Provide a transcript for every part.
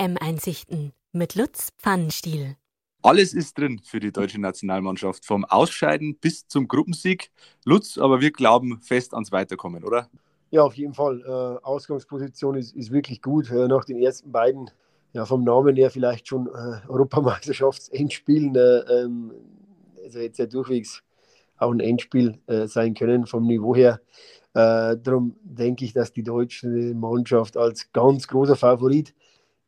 WM-Einsichten mit Lutz Pfannenstiel. Alles ist drin für die deutsche Nationalmannschaft, vom Ausscheiden bis zum Gruppensieg. Lutz, aber wir glauben fest ans Weiterkommen, oder? Ja, auf jeden Fall. Äh, Ausgangsposition ist, ist wirklich gut. Äh, nach den ersten beiden, ja, vom Namen her vielleicht schon äh, Europameisterschaftsendspielen, äh, ähm, also jetzt ja durchwegs auch ein Endspiel äh, sein können vom Niveau her. Äh, darum denke ich, dass die deutsche Mannschaft als ganz großer Favorit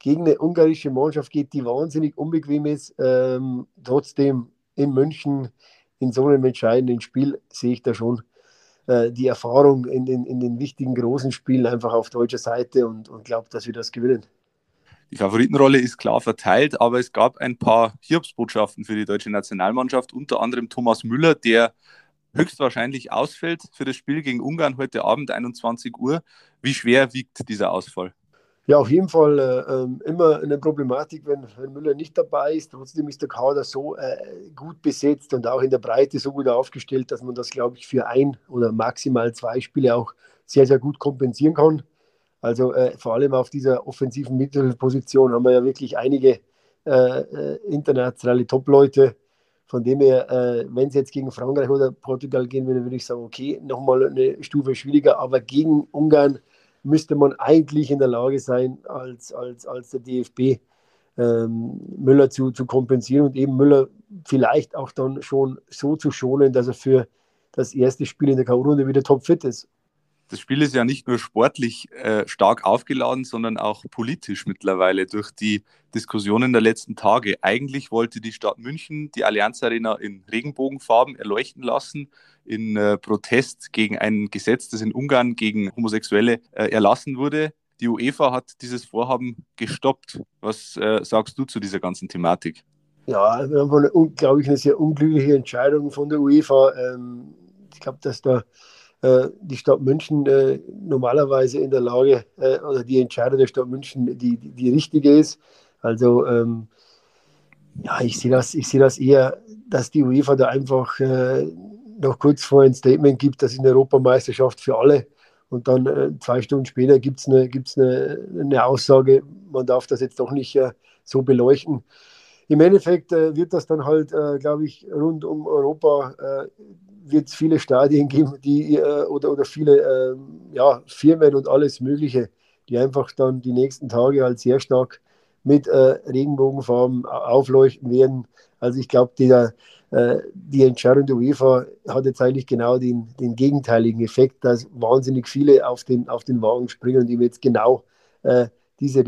gegen eine ungarische Mannschaft geht, die wahnsinnig unbequem ist. Ähm, trotzdem in München in so einem entscheidenden Spiel sehe ich da schon äh, die Erfahrung in den, in den wichtigen großen Spielen einfach auf deutscher Seite und, und glaube, dass wir das gewinnen. Die Favoritenrolle ist klar verteilt, aber es gab ein paar Hiobsbotschaften für die deutsche Nationalmannschaft, unter anderem Thomas Müller, der höchstwahrscheinlich ausfällt für das Spiel gegen Ungarn heute Abend 21 Uhr. Wie schwer wiegt dieser Ausfall? Ja, auf jeden Fall äh, ähm, immer eine Problematik, wenn, wenn, Müller nicht dabei ist. Trotzdem ist der Kader so äh, gut besetzt und auch in der Breite so gut aufgestellt, dass man das, glaube ich, für ein oder maximal zwei Spiele auch sehr, sehr gut kompensieren kann. Also äh, vor allem auf dieser offensiven Mittelposition haben wir ja wirklich einige äh, äh, internationale Top-Leute. Von dem her, äh, wenn es jetzt gegen Frankreich oder Portugal gehen würde, würde ich sagen, okay, nochmal eine Stufe schwieriger, aber gegen Ungarn müsste man eigentlich in der Lage sein, als, als, als der DFB ähm, Müller zu, zu kompensieren und eben Müller vielleicht auch dann schon so zu schonen, dass er für das erste Spiel in der K.O.-Runde wieder topfit ist das Spiel ist ja nicht nur sportlich äh, stark aufgeladen, sondern auch politisch mittlerweile durch die Diskussionen der letzten Tage. Eigentlich wollte die Stadt München die Allianz Arena in Regenbogenfarben erleuchten lassen, in äh, Protest gegen ein Gesetz, das in Ungarn gegen Homosexuelle äh, erlassen wurde. Die UEFA hat dieses Vorhaben gestoppt. Was äh, sagst du zu dieser ganzen Thematik? Ja, eine, glaube ich, eine sehr unglückliche Entscheidung von der UEFA. Ähm, ich glaube, dass da die Stadt München äh, normalerweise in der Lage, äh, oder die Entscheidung der Stadt München die, die, die richtige ist. Also ähm, ja, ich sehe das, sehe das eher, dass die UEFA da einfach äh, noch kurz vor ein Statement gibt, das ist eine Europameisterschaft für alle. Und dann äh, zwei Stunden später gibt es eine, gibt's eine, eine Aussage, man darf das jetzt doch nicht äh, so beleuchten. Im Endeffekt wird das dann halt, glaube ich, rund um Europa wird es viele Stadien geben, die äh, oder, oder viele äh, ja, Firmen und alles Mögliche, die einfach dann die nächsten Tage halt sehr stark mit äh, Regenbogenfarben aufleuchten werden. Also ich glaube, die, äh, die Entscheidung der UEFA hat jetzt eigentlich genau den, den gegenteiligen Effekt, dass wahnsinnig viele auf den, auf den Wagen springen und die jetzt genau äh, diese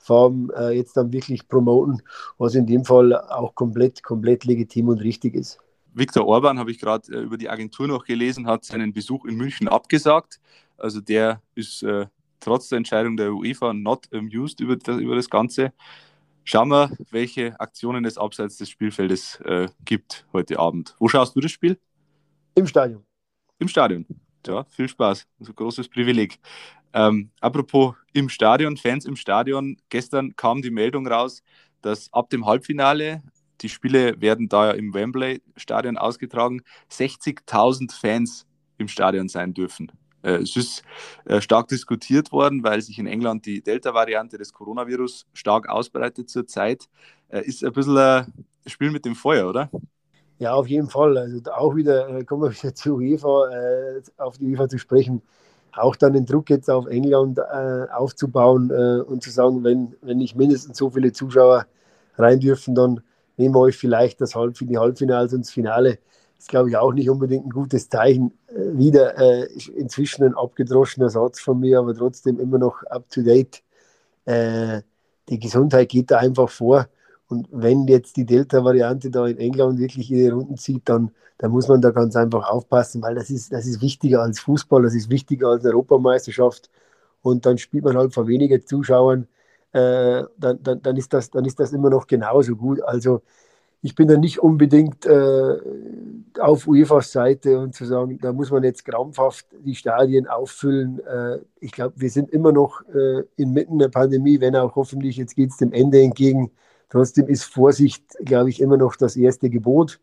Regenbogenfarben äh, jetzt dann wirklich promoten, was in dem Fall auch komplett, komplett legitim und richtig ist. Viktor Orban, habe ich gerade äh, über die Agentur noch gelesen, hat seinen Besuch in München abgesagt. Also der ist äh, trotz der Entscheidung der UEFA not amused über das, über das Ganze. Schauen wir, welche Aktionen es abseits des Spielfeldes äh, gibt heute Abend. Wo schaust du das Spiel? Im Stadion. Im Stadion. Ja, viel Spaß. Also großes Privileg. Ähm, apropos im Stadion, Fans im Stadion. Gestern kam die Meldung raus, dass ab dem Halbfinale die Spiele werden da ja im Wembley-Stadion ausgetragen. 60.000 Fans im Stadion sein dürfen. Äh, es ist äh, stark diskutiert worden, weil sich in England die Delta-Variante des Coronavirus stark ausbreitet zurzeit. Äh, ist ein bisschen ein Spiel mit dem Feuer, oder? Ja, auf jeden Fall. Also auch wieder, kommen wir wieder zu UEFA, auf die UEFA zu sprechen. Auch dann den Druck jetzt auf England aufzubauen und zu sagen, wenn, wenn nicht mindestens so viele Zuschauer rein dürfen, dann nehmen wir euch vielleicht das Halb die Halbfinals und das Finale. Das ist, glaube ich, auch nicht unbedingt ein gutes Zeichen. Äh, wieder äh, inzwischen ein abgedroschener Satz von mir, aber trotzdem immer noch up to date. Äh, die Gesundheit geht da einfach vor. Und wenn jetzt die Delta-Variante da in England wirklich ihre Runden zieht, dann, dann muss man da ganz einfach aufpassen, weil das ist, das ist wichtiger als Fußball, das ist wichtiger als Europameisterschaft. Und dann spielt man halt vor weniger Zuschauern äh, dann, dann, dann, ist das, dann ist das immer noch genauso gut. Also ich bin da nicht unbedingt äh, auf UEFAs Seite und zu sagen, da muss man jetzt krampfhaft die Stadien auffüllen. Äh, ich glaube, wir sind immer noch äh, inmitten der Pandemie, wenn auch hoffentlich, jetzt geht es dem Ende entgegen. Trotzdem ist Vorsicht, glaube ich, immer noch das erste Gebot.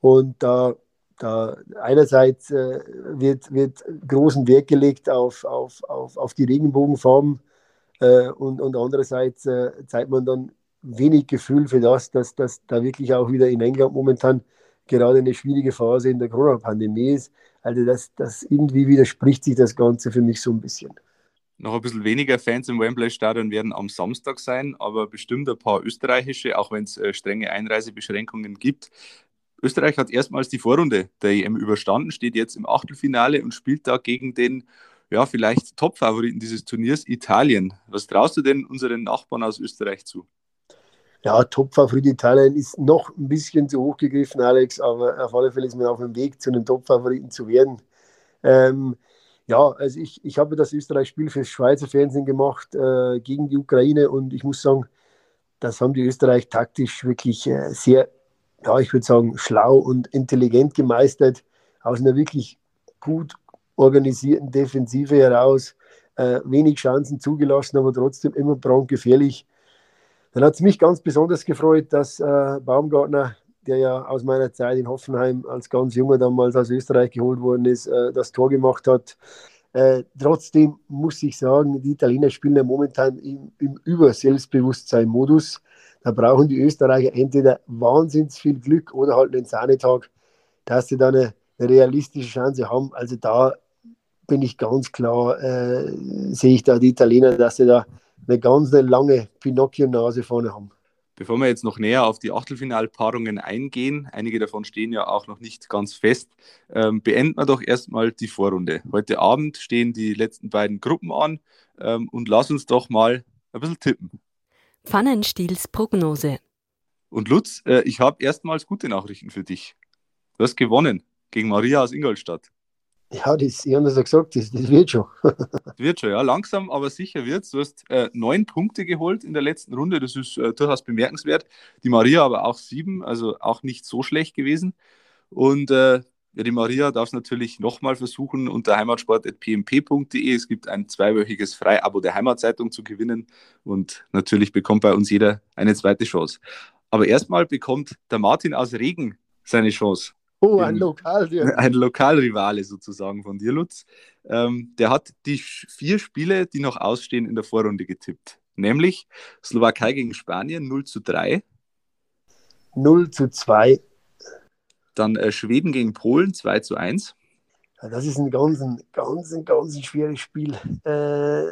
Und da, da einerseits äh, wird, wird großen Wert gelegt auf, auf, auf, auf die Regenbogenfarben Äh, und, und andererseits äh, zeigt man dann wenig Gefühl für das, dass, dass da wirklich auch wieder in England momentan gerade eine schwierige Phase in der Corona-Pandemie ist. Also das, das irgendwie widerspricht sich das Ganze für mich so ein bisschen. Noch ein bisschen weniger Fans im Wembley-Stadion werden am Samstag sein, aber bestimmt ein paar österreichische, auch wenn es äh, strenge Einreisebeschränkungen gibt. Österreich hat erstmals die Vorrunde der EM überstanden, steht jetzt im Achtelfinale und spielt da gegen den ja, vielleicht Top-Favoriten dieses Turniers, Italien. Was traust du denn unseren Nachbarn aus Österreich zu? Ja, Top-Favorit Italien ist noch ein bisschen zu hoch gegriffen, Alex, aber auf alle Fälle ist man auf dem Weg, zu einem Top-Favoriten zu werden. Ähm, ja, also ich, ich habe das Österreich-Spiel fürs Schweizer Fernsehen gemacht äh, gegen die Ukraine und ich muss sagen, das haben die Österreich taktisch wirklich äh, sehr, ja, ich würde sagen, schlau und intelligent gemeistert, aus einer wirklich gut organisierten Defensive heraus, äh, wenig Chancen zugelassen, aber trotzdem immer brandgefährlich. Dann hat es mich ganz besonders gefreut, dass äh, Baumgartner, der ja aus meiner Zeit in Hoffenheim als ganz junger damals aus Österreich geholt worden ist, äh, das Tor gemacht hat. Äh, trotzdem muss ich sagen, die Italiener spielen ja momentan im, im Überselbstbewusstsein-Modus. Da brauchen die Österreicher entweder wahnsinnig viel Glück oder halt einen Sahnetag, dass sie da eine, eine realistische Chance haben. Also da bin ich ganz klar, äh, sehe ich da die Italiener, dass sie da eine ganz lange Pinocchio-Nase vorne haben. Bevor wir jetzt noch näher auf die Achtelfinalpaarungen eingehen, einige davon stehen ja auch noch nicht ganz fest, ähm, beenden wir doch erstmal die Vorrunde. Heute Abend stehen die letzten beiden Gruppen an ähm, und lass uns doch mal ein bisschen tippen. Pfannenstiels Prognose. Und Lutz, äh, ich habe erstmals gute Nachrichten für dich. Du hast gewonnen gegen Maria aus Ingolstadt. Ja, das, ich habe das ja gesagt, das, das wird schon. das wird schon, ja. Langsam, aber sicher wird es. Du hast äh, neun Punkte geholt in der letzten Runde. Das ist äh, durchaus bemerkenswert. Die Maria aber auch sieben, also auch nicht so schlecht gewesen. Und äh, ja, die Maria darf es natürlich nochmal versuchen unter heimatsport.pmp.de. Es gibt ein zweiwöchiges Freiabo der Heimatzeitung zu gewinnen. Und natürlich bekommt bei uns jeder eine zweite Chance. Aber erstmal bekommt der Martin aus Regen seine Chance. Oh, ein Lokal, Ein Lokalrivale sozusagen von dir, Lutz. Ähm, der hat die vier Spiele, die noch ausstehen, in der Vorrunde getippt. Nämlich Slowakei gegen Spanien 0 zu 3. 0 zu 2. Dann äh, Schweden gegen Polen 2 zu 1. Ja, das ist ein ganz, ganz, ganz schweres Spiel. Äh,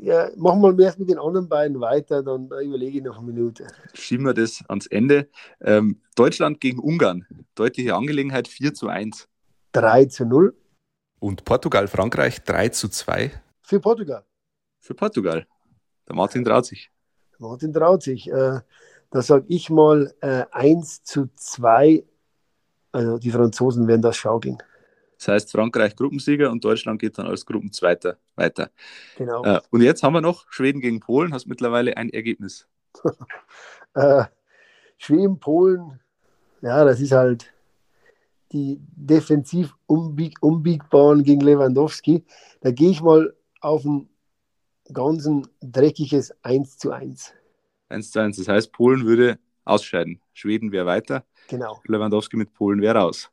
ja, machen wir erst mit den anderen beiden weiter, dann überlege ich noch eine Minute. Schieben wir das ans Ende. Ähm, Deutschland gegen Ungarn. Deutliche Angelegenheit 4 zu 1. 3 zu 0. Und Portugal, Frankreich 3 zu 2. Für Portugal. Für Portugal. Der Martin traut sich. Martin traut sich. Äh, da sage ich mal äh, 1 zu 2. Also die Franzosen werden das schaukeln. Das heißt, Frankreich Gruppensieger und Deutschland geht dann als Gruppenzweiter weiter. Genau. Äh, und jetzt haben wir noch Schweden gegen Polen. Hast mittlerweile ein Ergebnis. äh, Schweden, Polen, ja, das ist halt die defensiv unbieg unbiegbaren gegen Lewandowski. Da gehe ich mal auf ein ganz dreckiges 1 zu 1. 1 zu 1. Das heißt, Polen würde ausscheiden. Schweden wäre weiter. Genau. Lewandowski mit Polen wäre raus.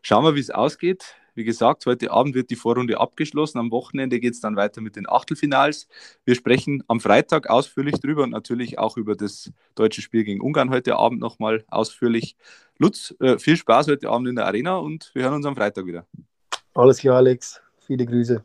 Schauen wir, wie es ausgeht. Wie gesagt, heute Abend wird die Vorrunde abgeschlossen. Am Wochenende geht es dann weiter mit den Achtelfinals. Wir sprechen am Freitag ausführlich drüber und natürlich auch über das deutsche Spiel gegen Ungarn heute Abend nochmal ausführlich. Lutz, äh, viel Spaß heute Abend in der Arena und wir hören uns am Freitag wieder. Alles klar, Alex. Viele Grüße.